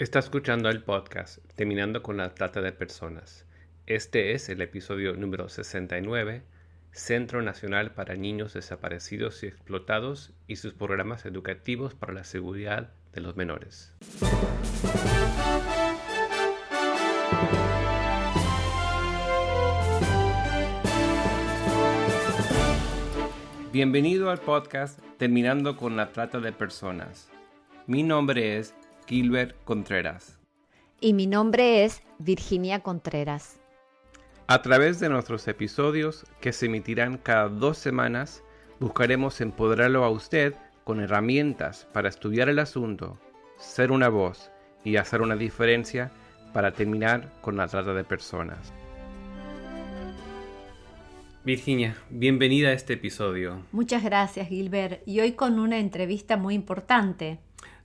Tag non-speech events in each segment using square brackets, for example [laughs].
Está escuchando el podcast Terminando con la Trata de Personas. Este es el episodio número 69, Centro Nacional para Niños Desaparecidos y Explotados y sus programas educativos para la seguridad de los menores. Bienvenido al podcast Terminando con la Trata de Personas. Mi nombre es Gilbert Contreras. Y mi nombre es Virginia Contreras. A través de nuestros episodios, que se emitirán cada dos semanas, buscaremos empoderarlo a usted con herramientas para estudiar el asunto, ser una voz y hacer una diferencia para terminar con la trata de personas. Virginia, bienvenida a este episodio. Muchas gracias, Gilbert. Y hoy con una entrevista muy importante.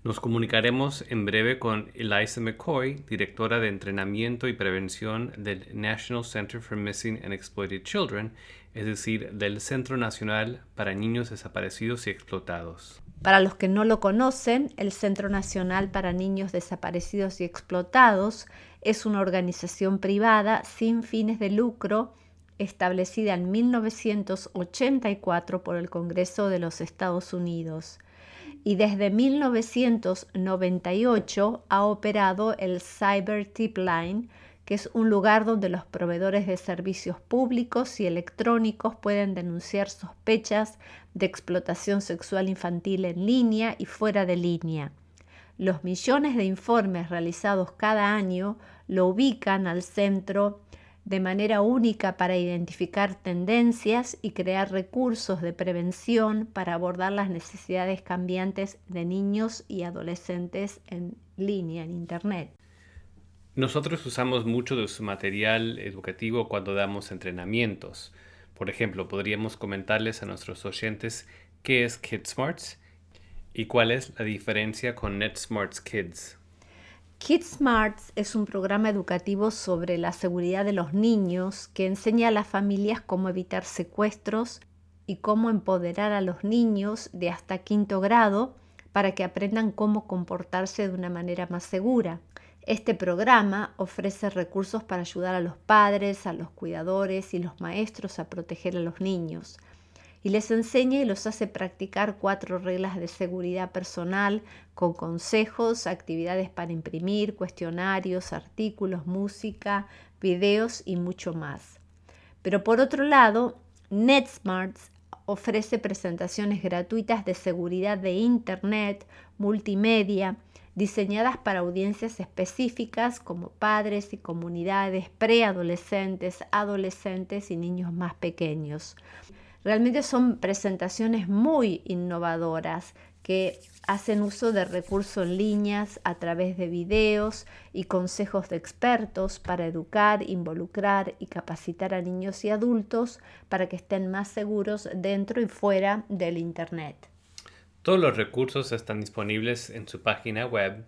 Nos comunicaremos en breve con Eliza McCoy, directora de entrenamiento y prevención del National Center for Missing and Exploited Children, es decir, del Centro Nacional para Niños Desaparecidos y Explotados. Para los que no lo conocen, el Centro Nacional para Niños Desaparecidos y Explotados es una organización privada sin fines de lucro establecida en 1984 por el Congreso de los Estados Unidos y desde 1998 ha operado el Cyber Tip Line, que es un lugar donde los proveedores de servicios públicos y electrónicos pueden denunciar sospechas de explotación sexual infantil en línea y fuera de línea. Los millones de informes realizados cada año lo ubican al centro de manera única para identificar tendencias y crear recursos de prevención para abordar las necesidades cambiantes de niños y adolescentes en línea, en Internet. Nosotros usamos mucho de su material educativo cuando damos entrenamientos. Por ejemplo, podríamos comentarles a nuestros oyentes qué es KidSmarts y cuál es la diferencia con NetSmarts Kids. KidSmarts es un programa educativo sobre la seguridad de los niños que enseña a las familias cómo evitar secuestros y cómo empoderar a los niños de hasta quinto grado para que aprendan cómo comportarse de una manera más segura. Este programa ofrece recursos para ayudar a los padres, a los cuidadores y los maestros a proteger a los niños y les enseña y los hace practicar cuatro reglas de seguridad personal con consejos, actividades para imprimir, cuestionarios, artículos, música, videos y mucho más. Pero por otro lado, NetSmarts ofrece presentaciones gratuitas de seguridad de Internet, multimedia, diseñadas para audiencias específicas como padres y comunidades preadolescentes, adolescentes y niños más pequeños. Realmente son presentaciones muy innovadoras que hacen uso de recursos en líneas a través de videos y consejos de expertos para educar, involucrar y capacitar a niños y adultos para que estén más seguros dentro y fuera del Internet. Todos los recursos están disponibles en su página web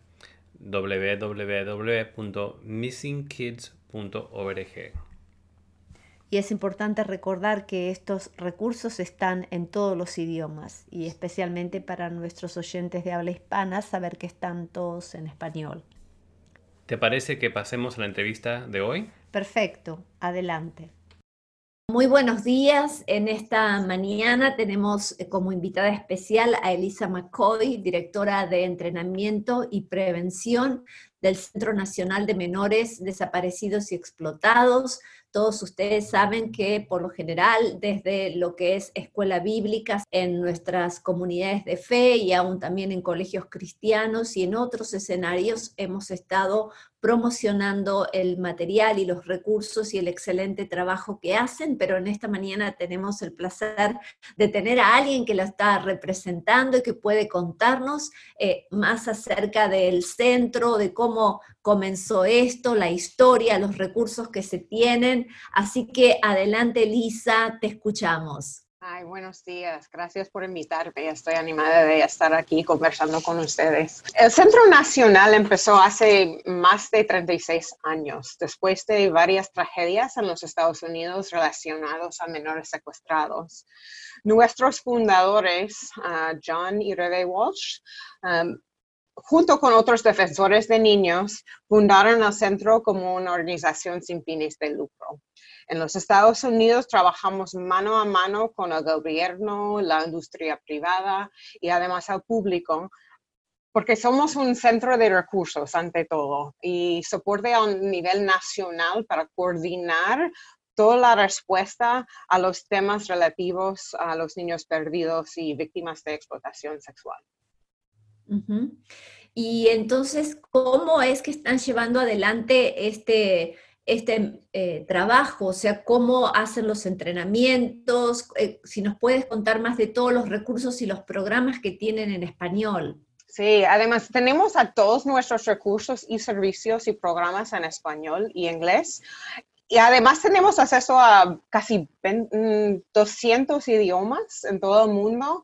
www.missingkids.org. Y es importante recordar que estos recursos están en todos los idiomas y especialmente para nuestros oyentes de habla hispana saber que están todos en español. ¿Te parece que pasemos a la entrevista de hoy? Perfecto, adelante. Muy buenos días. En esta mañana tenemos eh, como invitada especial a Elisa McCoy, directora de entrenamiento y prevención del Centro Nacional de Menores Desaparecidos y Explotados. Todos ustedes saben que por lo general desde lo que es escuela bíblica en nuestras comunidades de fe y aún también en colegios cristianos y en otros escenarios hemos estado promocionando el material y los recursos y el excelente trabajo que hacen, pero en esta mañana tenemos el placer de tener a alguien que la está representando y que puede contarnos eh, más acerca del centro, de cómo comenzó esto, la historia, los recursos que se tienen. Así que adelante, Lisa, te escuchamos. Ay, buenos días. Gracias por invitarme. Estoy animada de estar aquí conversando con ustedes. El Centro Nacional empezó hace más de 36 años, después de varias tragedias en los Estados Unidos relacionados a menores secuestrados. Nuestros fundadores, ah, John y Rebe Walsh, um, junto con otros defensores de niños, fundaron el centro como una organización sin fines de lucro. En los Estados Unidos trabajamos mano a mano con el gobierno, la industria privada y además al público, porque somos un centro de recursos ante todo y soporte a un nivel nacional para coordinar toda la respuesta a los temas relativos a los niños perdidos y víctimas de explotación sexual. Y entonces, ¿cómo es que están llevando adelante este, este eh, trabajo? O sea, ¿cómo hacen los entrenamientos? Eh, si nos puedes contar más de todos los recursos y los programas que tienen en español. Sí, además tenemos a todos nuestros recursos y servicios y programas en español y inglés y además tenemos acceso a casi 200 mm, idiomas en todo el mundo,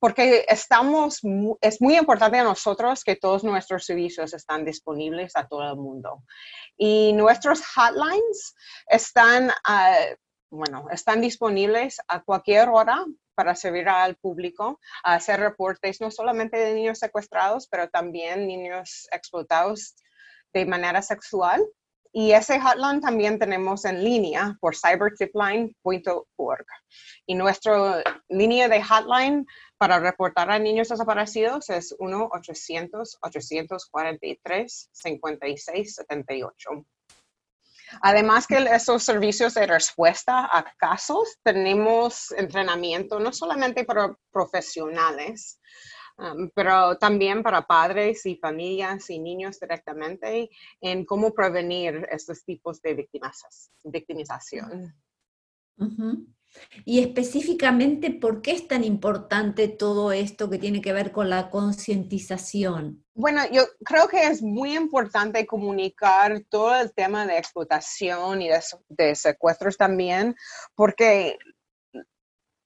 porque estamos, es muy importante a nosotros que todos nuestros servicios están disponibles a todo el mundo. Y nuestros hotlines están, uh, bueno, están disponibles a cualquier hora para servir al público, a hacer reportes no solamente de niños secuestrados, pero también niños explotados de manera sexual. Y ese hotline también tenemos en línea por cybertipline.org. Y nuestra línea de hotline para reportar a niños desaparecidos es 1-800-843-5678. Además que esos servicios de respuesta a casos, tenemos entrenamiento no solamente para profesionales, pero también para padres y familias y niños directamente en cómo prevenir estos tipos de victimización. Y específicamente, ¿por qué es tan importante todo esto que tiene que ver con la concientización? Bueno, yo creo que es muy importante comunicar todo el tema de explotación y de, de secuestros también, porque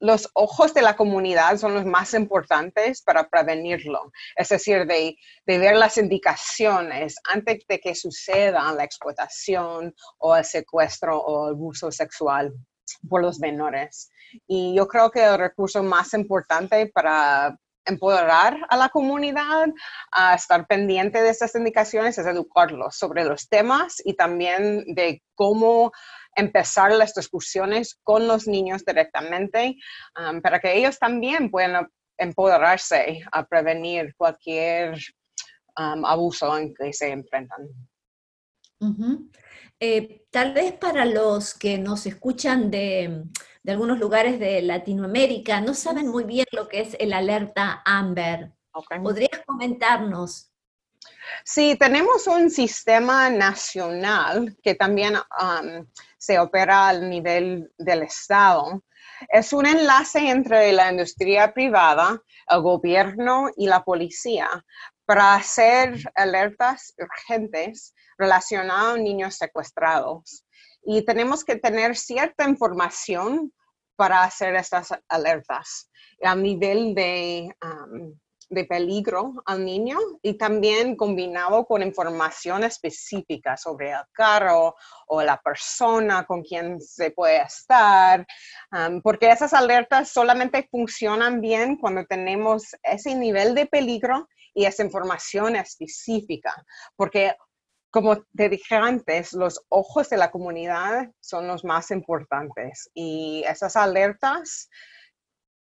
los ojos de la comunidad son los más importantes para prevenirlo. Es decir, de, ver las indicaciones antes de que suceda la explotación o el secuestro o el abuso sexual por los menores. Y yo creo que el recurso más importante para empoderar a la comunidad a estar pendiente de estas indicaciones es educarlos sobre los temas y también de cómo empezar las discusiones con los niños directamente um, para que ellos también puedan empoderarse a prevenir cualquier um, abuso en que se enfrentan. Eh, tal vez para los que nos escuchan de, algunos lugares de Latinoamérica, no saben muy bien lo que es el alerta Amber. ¿Podrías comentarnos? Sí, tenemos un sistema nacional que también um, se opera al nivel del Estado. Es un enlace entre la industria privada, el gobierno y la policía para hacer alertas urgentes relacionadas a niños secuestrados. Y tenemos que tener cierta información para hacer estas alertas a nivel de de peligro al niño y también combinado con información específica sobre el carro o la persona con quien se puede estar, porque esas alertas solamente funcionan bien cuando tenemos ese nivel de peligro y esa información específica, porque como te dije antes, los ojos de la comunidad son los más importantes y esas alertas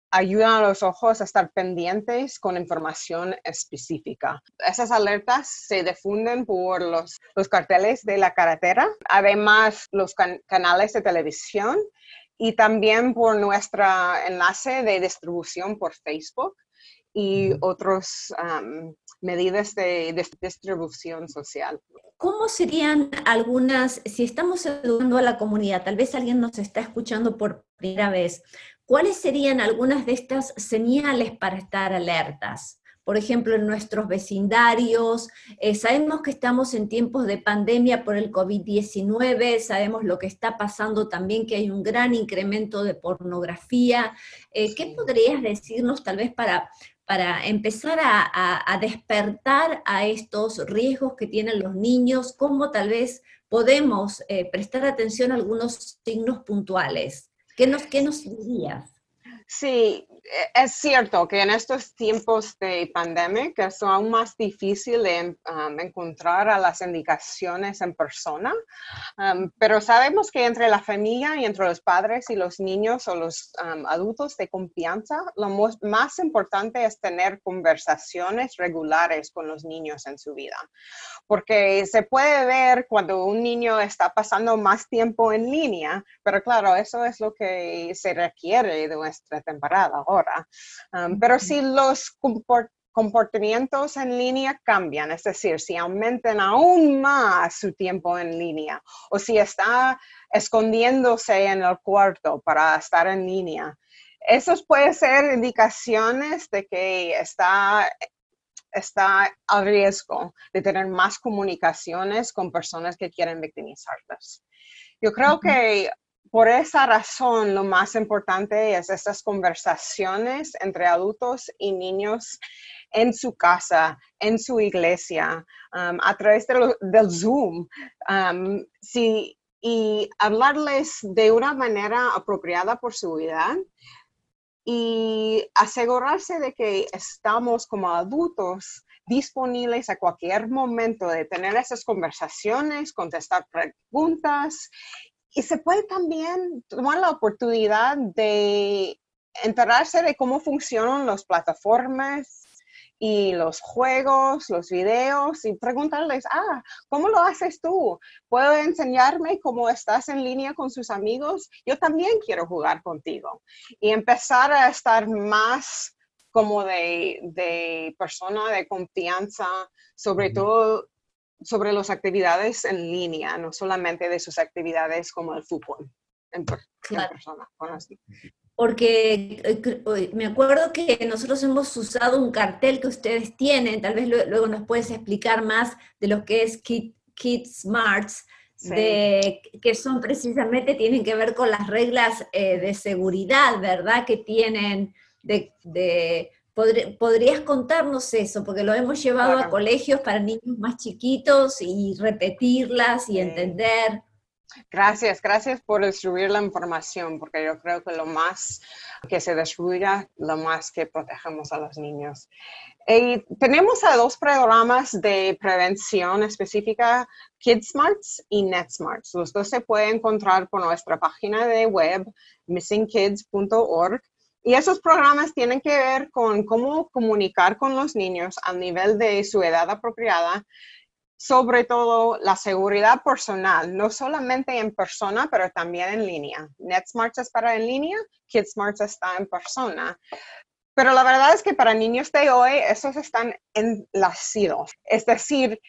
ayudan a los ojos a estar pendientes con información específica. Esas alertas se difunden por los, los carteles de la carretera, además los canales de televisión y también por nuestro enlace de distribución por Facebook y otras medidas de, de, distribución social. ¿Cómo serían algunas, si estamos educando a la comunidad, tal vez alguien nos está escuchando por primera vez, ¿cuáles serían algunas de estas señales para estar alertas? Por ejemplo, en nuestros vecindarios, eh, sabemos que estamos en tiempos de pandemia por el COVID-19, sabemos lo que está pasando también, que hay un gran incremento de pornografía. Eh, ¿Qué podrías decirnos tal vez para, para empezar a, despertar a estos riesgos que tienen los niños? ¿Cómo tal vez podemos eh, prestar atención a algunos signos puntuales? ¿Qué nos, qué nos dirías? Sí, es cierto que en estos tiempos de pandemia es aún más difícil de um, encontrar a las indicaciones en persona, um, pero sabemos que entre la familia y entre los padres y los niños o los um, adultos de confianza, lo más importante es tener conversaciones regulares con los niños en su vida, porque se puede ver cuando un niño está pasando más tiempo en línea, pero claro, eso es lo que se requiere de nuestra temporada ahora. Um, pero si los comportamientos en línea cambian, es decir, si aumentan aún más su tiempo en línea o si está escondiéndose en el cuarto para estar en línea, esos pueden ser indicaciones de que está está a riesgo de tener más comunicaciones con personas que quieren victimizarlas. Yo creo que por esa razón, lo más importante es estas conversaciones entre adultos y niños en su casa, en su iglesia, um, a través del Zoom. Um, y hablarles de una manera apropiada por su edad y asegurarse de que estamos como adultos disponibles a cualquier momento de tener esas conversaciones, contestar preguntas y se puede también tomar la oportunidad de enterarse de cómo funcionan las plataformas y los juegos, los videos y preguntarles, ah, ¿cómo lo haces tú? ¿Puedo enseñarme cómo estás en línea con sus amigos? Yo también quiero jugar contigo. Y empezar a estar más como de, de persona de confianza, sobre todo sobre las actividades en línea, no solamente de sus actividades como el fútbol en, persona. Porque eh, me acuerdo que nosotros hemos usado un cartel que ustedes tienen, tal vez luego nos puedes explicar más de lo que es Kids Smarts, de, que son precisamente, tienen que ver con las reglas eh, de seguridad, ¿verdad? Que tienen de, de ¿Podrías contarnos eso? Porque lo hemos llevado a colegios para niños más chiquitos y repetirlas y entender. Gracias, gracias por distribuir la información, porque yo creo que lo más que se destruya, lo más que protegemos a los niños. Y tenemos a dos programas de prevención específica, KidSmarts y NetSmarts. Los dos se pueden encontrar por nuestra página de web, missingkids.org. Y esos programas tienen que ver con cómo comunicar con los niños a nivel de su edad apropiada, sobre todo la seguridad personal, no solamente en persona, pero también en línea. NetSmarts es para en línea, KidSmarts está en persona. Pero la verdad es que para niños de hoy, esos están enlacidos. Es decir,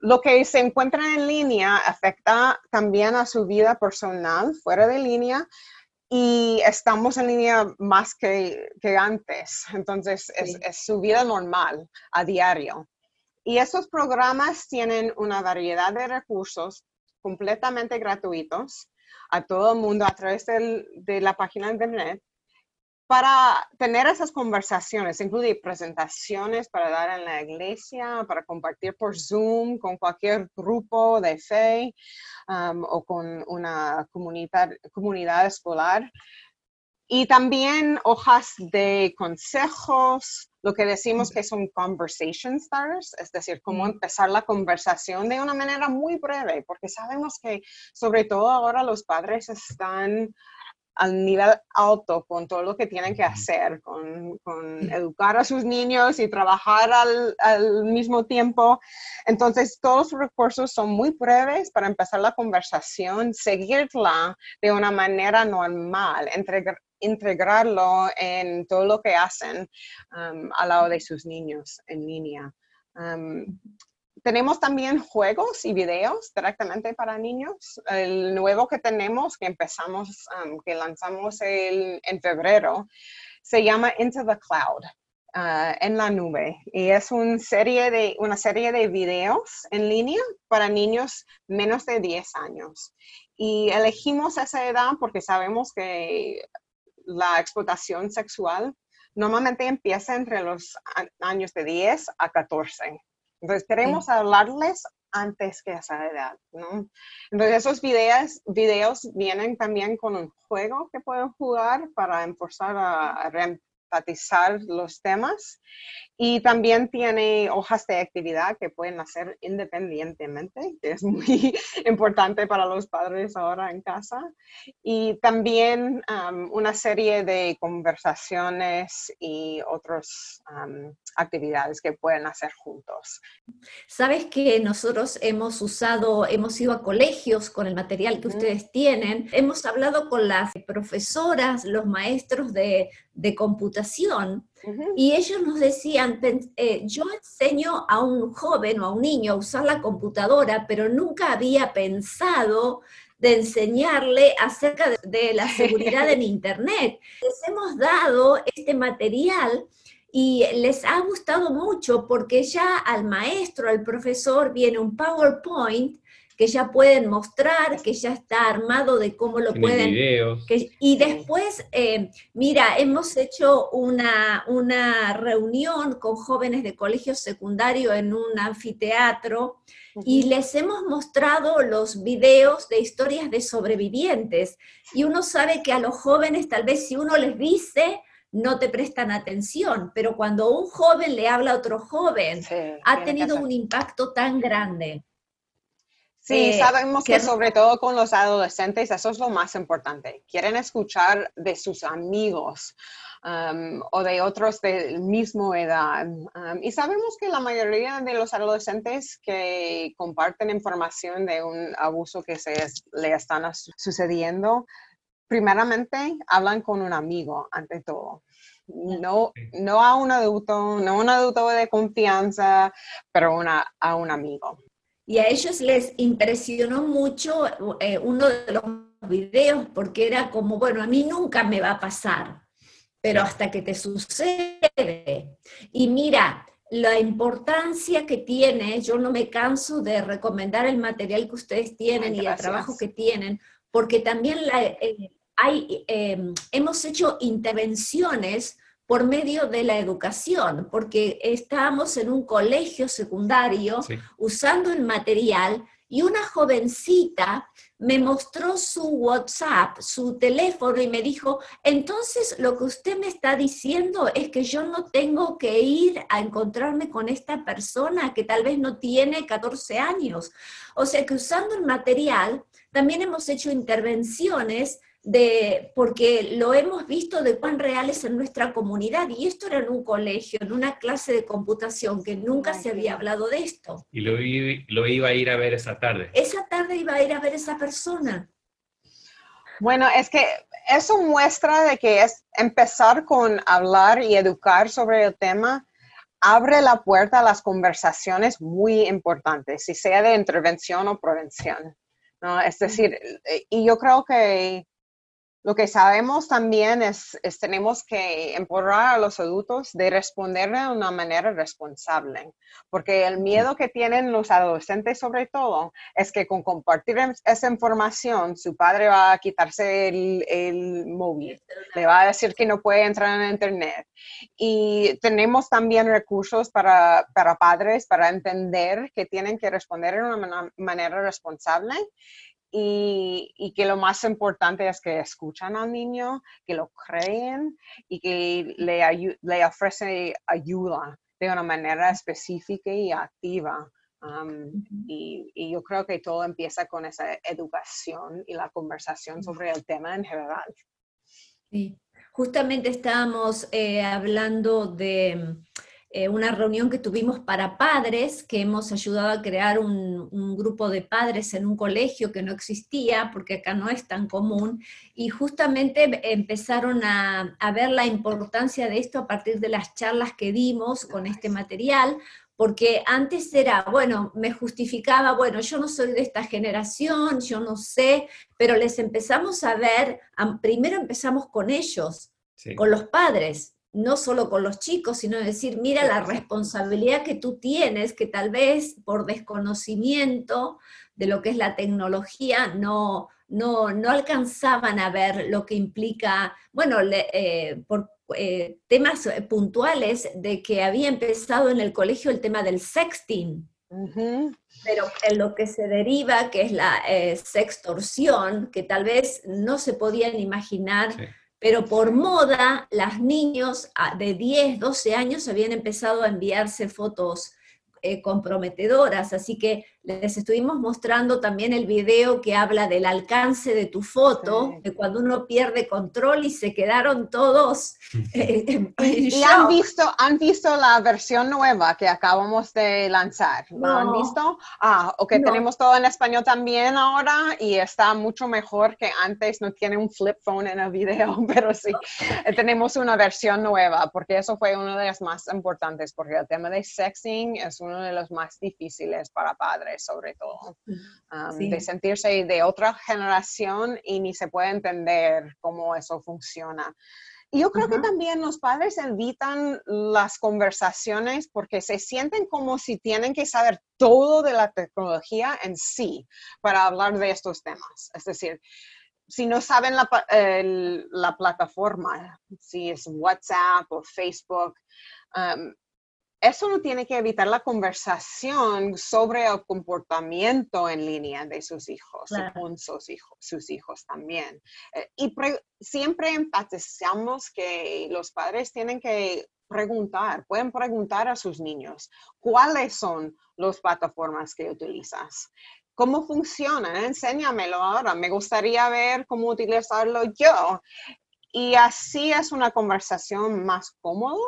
lo que se encuentra en línea afecta también a su vida personal fuera de línea, y estamos en línea más que, que antes. Entonces, es, es, su vida normal a diario. Y esos programas tienen una variedad de recursos completamente gratuitos a todo el mundo a través del, de la página de internet para tener esas conversaciones, incluye presentaciones para dar en la iglesia, para compartir por Zoom con cualquier grupo de fe um, o con una comunidad, comunidad escolar. Y también hojas de consejos, lo que decimos que son conversation starters, es decir, cómo mm. empezar la conversación de una manera muy breve, porque sabemos que sobre todo ahora los padres están al nivel alto con todo lo que tienen que hacer, con, educar a sus niños y trabajar al, mismo tiempo. Entonces, todos los recursos son muy breves para empezar la conversación, seguirla de una manera normal, integrarlo en todo lo que hacen um, al lado de sus niños en línea. Um, tenemos también juegos y videos directamente para niños. El nuevo que tenemos, que empezamos, um, que lanzamos en febrero, se llama Into the Cloud. Uh, en la nube y es una serie, de, una serie de videos en línea para niños menos de 10 años. Y elegimos esa edad porque sabemos que la explotación sexual normalmente empieza entre los años de 10 a 14. Entonces, queremos hablarles antes que esa edad, ¿no? Entonces, esos videos, videos vienen también con un juego que pueden jugar para empezar a, enfatizar los temas y también tiene hojas de actividad que pueden hacer independientemente, que es muy [laughs] importante para los padres ahora en casa. Y también una serie de conversaciones y otras actividades que pueden hacer juntos. Sabes que nosotros hemos usado, hemos ido a colegios con el material que ustedes tienen, hemos hablado con las profesoras, los maestros de, de computación y ellos nos decían, eh, yo enseño a un joven o a un niño a usar la computadora, pero nunca había pensado de enseñarle acerca de, la [laughs] seguridad en Internet. Les hemos dado este material y les ha gustado mucho porque ya al maestro, al profesor, viene un PowerPoint que ya pueden mostrar, que ya está armado de cómo lo pueden. y después, eh, mira, hemos hecho una, una reunión con jóvenes de colegio secundario en un anfiteatro y les hemos mostrado los videos de historias de sobrevivientes. Y uno sabe que a los jóvenes, tal vez si uno les dice, no te prestan atención, pero cuando un joven le habla a otro joven, ha tenido un impacto tan grande. Sí, eh, sabemos que, sobre todo con los adolescentes eso es lo más importante. Quieren escuchar de sus amigos um, o de otros de misma edad. Um, y sabemos que la mayoría de los adolescentes que comparten información de un abuso que se le están sucediendo, primeramente hablan con un amigo ante todo. No, no a un adulto, no a un adulto de confianza, pero una, a un amigo. Y a ellos les impresionó mucho eh, uno de los videos porque era como, bueno, a mí nunca me va a pasar, pero hasta que te sucede. Y mira, la importancia que tiene, yo no me canso de recomendar el material que ustedes tienen y el trabajo que tienen, porque también eh, hay, eh, hemos hecho intervenciones por medio de la educación, porque estábamos en un colegio secundario usando el material y una jovencita me mostró su WhatsApp, su teléfono y me dijo, entonces lo que usted me está diciendo es que yo no tengo que ir a encontrarme con esta persona que tal vez no tiene 14 años. O sea que usando el material también hemos hecho intervenciones de, porque lo hemos visto de cuán reales en nuestra comunidad. Y esto era en un colegio, en una clase de computación, que nunca se había hablado de esto. Y lo, lo iba a ir a ver esa tarde. Esa tarde iba a ir a ver esa persona. Bueno, es que eso muestra de que es empezar con hablar y educar sobre el tema abre la puerta a las conversaciones muy importantes, si sea de intervención o prevención. ¿no? Es decir, y yo creo que lo que sabemos también es, es tenemos que empoderar a los adultos de responder de una manera responsable, porque el miedo que tienen los adolescentes sobre todo es que con compartir esa información su padre va a quitarse el, el móvil, le va a decir que no puede entrar en internet. Y tenemos también recursos para, para padres para entender que tienen que responder de una manera responsable y, que lo más importante es que escuchan al niño, que lo creen y que le, le ofrecen ayuda de una manera específica y activa. y, yo creo que todo empieza con esa educación y la conversación sobre el tema en general. Sí, justamente estábamos eh, hablando de eh, una reunión que tuvimos para padres, que hemos ayudado a crear un, grupo de padres en un colegio que no existía, porque acá no es tan común, y justamente empezaron a, a ver la importancia de esto a partir de las charlas que dimos con este material, porque antes era, bueno, me justificaba, bueno, yo no soy de esta generación, yo no sé, pero les empezamos a ver, primero empezamos con ellos, con los padres, no solo con los chicos, sino decir, mira la responsabilidad que tú tienes, que tal vez por desconocimiento de lo que es la tecnología no, no, alcanzaban a ver lo que implica, bueno, eh, por eh, temas puntuales de que había empezado en el colegio el tema del sexting. Pero en lo que se deriva, que es la eh, sextorsión, que tal vez no se podían imaginar pero por moda, las niños ah, de 10, 12 años habían empezado a enviarse fotos eh, comprometedoras, así que les estuvimos mostrando también el video que habla del alcance de tu foto, de cuando uno pierde control y se quedaron todos. Eh, y han visto, han visto la versión nueva que acabamos de lanzar. ¿Lo han visto? Ah, ok, tenemos todo en español también ahora y está mucho mejor que antes. No tiene un flip phone en el video, [laughs] pero sí, tenemos una versión nueva porque eso fue uno de los más importantes porque el tema de sexing es uno de los más difíciles para padres sobre todo, de sentirse de otra generación y ni se puede entender cómo eso funciona. Y yo creo que también los padres evitan las conversaciones porque se sienten como si tienen que saber todo de la tecnología en sí para hablar de estos temas. Es decir, si no saben la, la plataforma, si es WhatsApp o Facebook, eso no tiene que evitar la conversación sobre el comportamiento en línea de sus hijos y con sus hijos, sus hijos también. Eh, y siempre enfatizamos que los padres tienen que preguntar, pueden preguntar a sus niños cuáles son las plataformas que utilizas. ¿Cómo funcionan? Enséñamelo ahora. Me gustaría ver cómo utilizarlo yo. Y así es una conversación más cómoda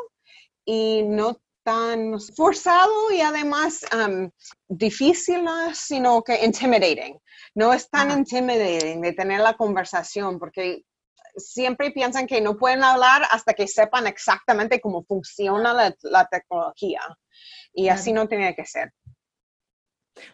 y no tan forzado y además um, difícil, sino que intimidating. No es tan intimidating de tener la conversación porque siempre piensan que no pueden hablar hasta que sepan exactamente cómo funciona la, tecnología. Y así no tiene que ser.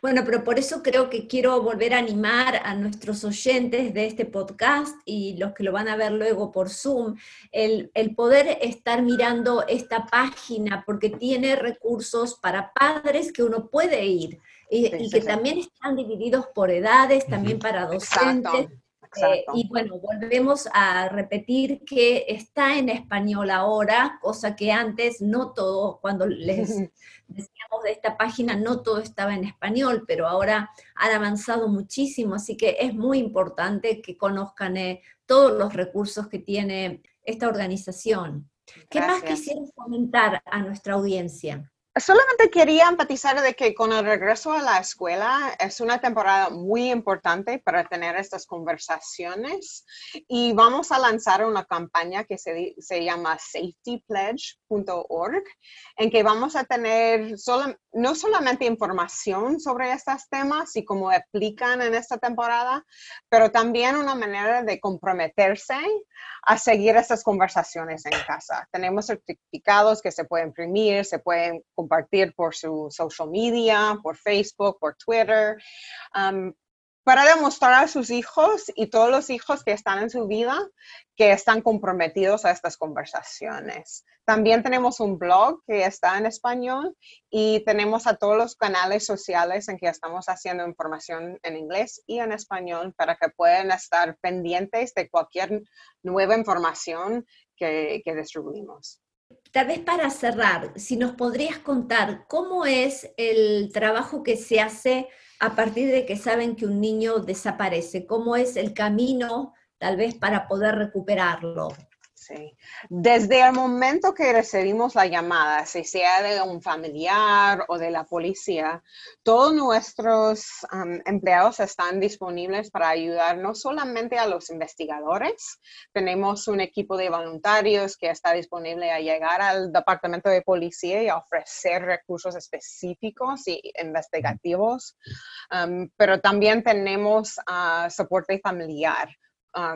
Bueno, pero por eso creo que quiero volver a animar a nuestros oyentes de este podcast y los que lo van a ver luego por Zoom, el, poder estar mirando esta página porque tiene recursos para padres que uno puede ir y, que también están divididos por edades, también para docentes. Eh, y bueno, volvemos a repetir que está en español ahora, cosa que antes no todo, cuando les [laughs] decíamos de esta página, no todo estaba en español, pero ahora han avanzado muchísimo, así que es muy importante que conozcan eh, todos los recursos que tiene esta organización. ¿Qué más quisieras comentar a nuestra audiencia? Solamente quería enfatizar de que con el regreso a la escuela es una temporada muy importante para tener estas conversaciones y vamos a lanzar una campaña que se, se llama safetypledge.org en que vamos a tener solo, no solamente información sobre estos temas y cómo aplican en esta temporada, pero también una manera de comprometerse a seguir estas conversaciones en casa. Tenemos certificados que se pueden imprimir, se pueden compartir por su social media, por Facebook, por Twitter, um, para demostrar a sus hijos y todos los hijos que están en su vida que están comprometidos a estas conversaciones. También tenemos un blog que está en español y tenemos a todos los canales sociales en que estamos haciendo información en inglés y en español para que puedan estar pendientes de cualquier nueva información que, que distribuimos. Tal vez para cerrar, si nos podrías contar cómo es el trabajo que se hace a partir de que saben que un niño desaparece, cómo es el camino tal vez para poder recuperarlo. Desde el momento que recibimos la llamada, si sea de un familiar o de la policía, todos nuestros empleados están disponibles para ayudar no solamente a los investigadores, tenemos un equipo de voluntarios que está disponible a llegar al departamento de policía y ofrecer recursos específicos y investigativos, pero también tenemos uh, soporte familiar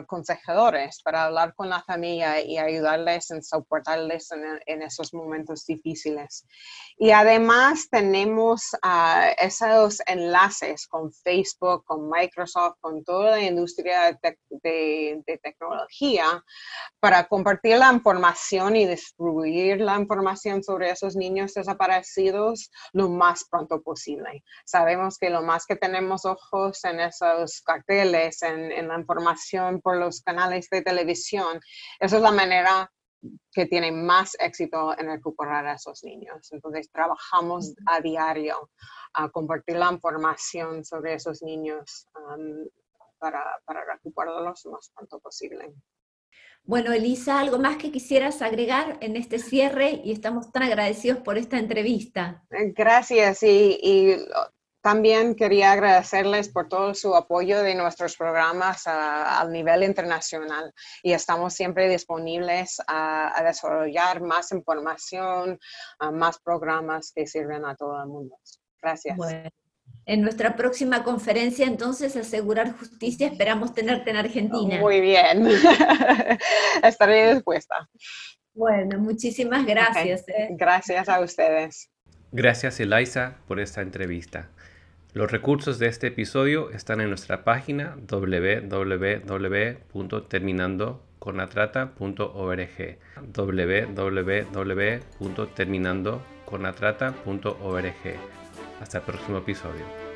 consejadores para hablar con la familia y ayudarles en soportarles en, esos momentos difíciles. Y además tenemos uh, esos enlaces con Facebook, con Microsoft, con toda la industria de, de, tecnología para compartir la información y distribuir la información sobre esos niños desaparecidos lo más pronto posible. Sabemos que lo más que tenemos ojos en esos carteles, en, en la información, por los canales de televisión, esa es la manera que tiene más éxito en recuperar a esos niños. Entonces, trabajamos a diario a compartir la información sobre esos niños um, para, para recuperarlos lo más pronto posible. Bueno, Elisa, ¿algo más que quisieras agregar en este cierre? Y estamos tan agradecidos por esta entrevista. Gracias. Y, también quería agradecerles por todo su apoyo de nuestros programas a, nivel internacional y estamos siempre disponibles a, desarrollar más información, más programas que sirven a todo el mundo. Gracias. Bueno, en nuestra próxima conferencia, entonces, Asegurar Justicia, esperamos tenerte en Argentina. Muy bien, [laughs] estaré dispuesta. Bueno, muchísimas gracias. ¿eh? Gracias a ustedes. Gracias, Eliza, por esta entrevista. Los recursos de este episodio están en nuestra página www.terminandoconatrata.org www.terminandoconatrata.org Hasta el próximo episodio.